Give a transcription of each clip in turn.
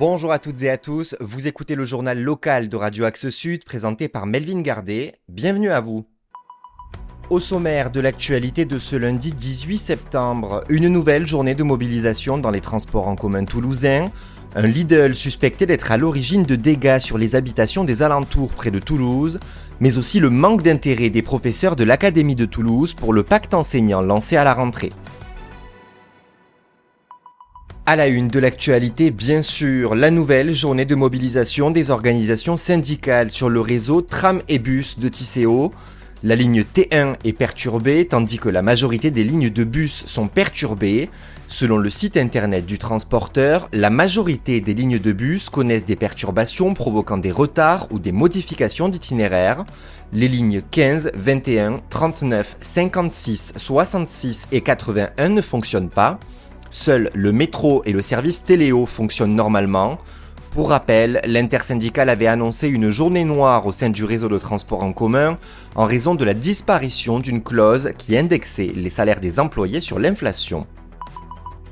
Bonjour à toutes et à tous, vous écoutez le journal local de Radio Axe Sud présenté par Melvin Gardet. Bienvenue à vous. Au sommaire de l'actualité de ce lundi 18 septembre, une nouvelle journée de mobilisation dans les transports en commun toulousains. Un Lidl suspecté d'être à l'origine de dégâts sur les habitations des alentours près de Toulouse, mais aussi le manque d'intérêt des professeurs de l'Académie de Toulouse pour le pacte enseignant lancé à la rentrée. À la une de l'actualité, bien sûr, la nouvelle journée de mobilisation des organisations syndicales sur le réseau tram et bus de Tisséo. La ligne T1 est perturbée tandis que la majorité des lignes de bus sont perturbées. Selon le site internet du transporteur, la majorité des lignes de bus connaissent des perturbations provoquant des retards ou des modifications d'itinéraire. Les lignes 15, 21, 39, 56, 66 et 81 ne fonctionnent pas. Seuls le métro et le service Téléo fonctionnent normalement. Pour rappel, l'intersyndicale avait annoncé une journée noire au sein du réseau de transport en commun en raison de la disparition d'une clause qui indexait les salaires des employés sur l'inflation.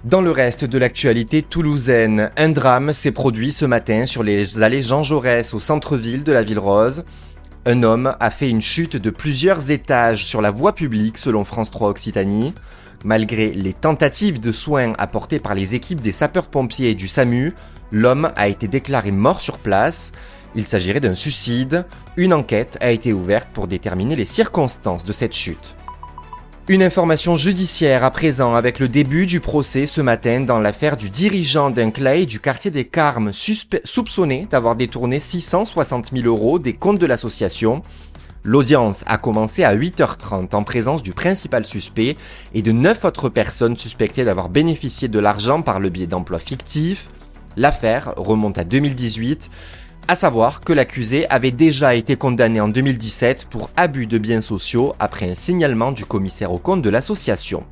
Dans le reste de l'actualité toulousaine, un drame s'est produit ce matin sur les allées Jean Jaurès au centre-ville de la ville rose. Un homme a fait une chute de plusieurs étages sur la voie publique selon France 3 Occitanie. Malgré les tentatives de soins apportées par les équipes des sapeurs-pompiers et du SAMU, l'homme a été déclaré mort sur place. Il s'agirait d'un suicide. Une enquête a été ouverte pour déterminer les circonstances de cette chute. Une information judiciaire à présent avec le début du procès ce matin dans l'affaire du dirigeant d'un clay du quartier des Carmes soupçonné d'avoir détourné 660 000 euros des comptes de l'association. L'audience a commencé à 8h30 en présence du principal suspect et de 9 autres personnes suspectées d'avoir bénéficié de l'argent par le biais d'emplois fictifs. L'affaire remonte à 2018, à savoir que l'accusé avait déjà été condamné en 2017 pour abus de biens sociaux après un signalement du commissaire au compte de l'association.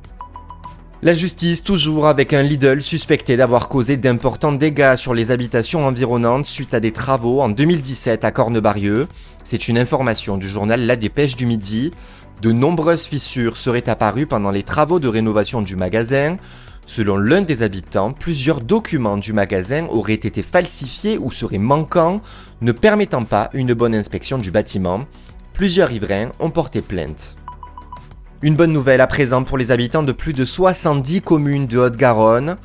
La justice toujours avec un Lidl suspecté d'avoir causé d'importants dégâts sur les habitations environnantes suite à des travaux en 2017 à Cornebarieux. C'est une information du journal La Dépêche du Midi. De nombreuses fissures seraient apparues pendant les travaux de rénovation du magasin. Selon l'un des habitants, plusieurs documents du magasin auraient été falsifiés ou seraient manquants, ne permettant pas une bonne inspection du bâtiment. Plusieurs riverains ont porté plainte. Une bonne nouvelle à présent pour les habitants de plus de 70 communes de Haute-Garonne.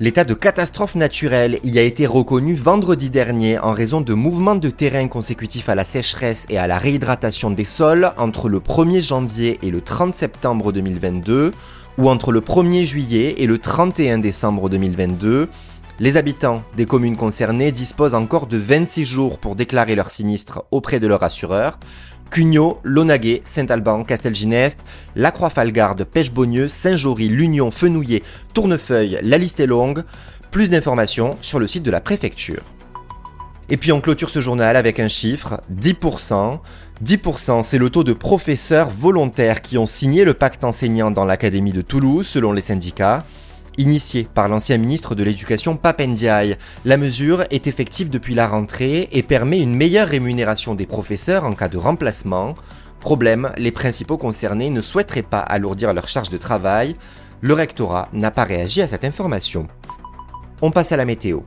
L'état de catastrophe naturelle y a été reconnu vendredi dernier en raison de mouvements de terrain consécutifs à la sécheresse et à la réhydratation des sols entre le 1er janvier et le 30 septembre 2022 ou entre le 1er juillet et le 31 décembre 2022. Les habitants des communes concernées disposent encore de 26 jours pour déclarer leur sinistre auprès de leur assureur. Cugnot, Lonaguet, Saint-Alban, Castelginest, La Croix-Falgarde, Pêche-Beaunieu, Saint-Jory, L'Union, Fenouillet, Tournefeuille, la liste est longue. Plus d'informations sur le site de la préfecture. Et puis on clôture ce journal avec un chiffre, 10%. 10% c'est le taux de professeurs volontaires qui ont signé le pacte enseignant dans l'Académie de Toulouse selon les syndicats. Initiée par l'ancien ministre de l'Éducation Papendiaï, la mesure est effective depuis la rentrée et permet une meilleure rémunération des professeurs en cas de remplacement. Problème, les principaux concernés ne souhaiteraient pas alourdir leur charge de travail. Le rectorat n'a pas réagi à cette information. On passe à la météo.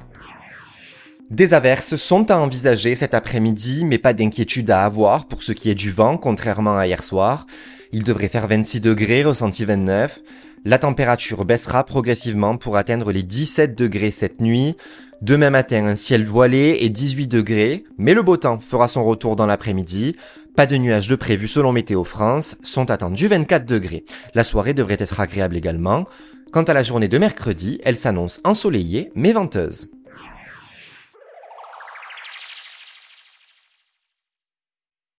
Des averses sont à envisager cet après-midi, mais pas d'inquiétude à avoir pour ce qui est du vent, contrairement à hier soir. Il devrait faire 26 degrés, ressenti 29. La température baissera progressivement pour atteindre les 17 degrés cette nuit. Demain matin, un ciel voilé et 18 degrés, mais le beau temps fera son retour dans l'après-midi. Pas de nuages de prévu selon Météo France, sont attendus 24 degrés. La soirée devrait être agréable également. Quant à la journée de mercredi, elle s'annonce ensoleillée mais venteuse.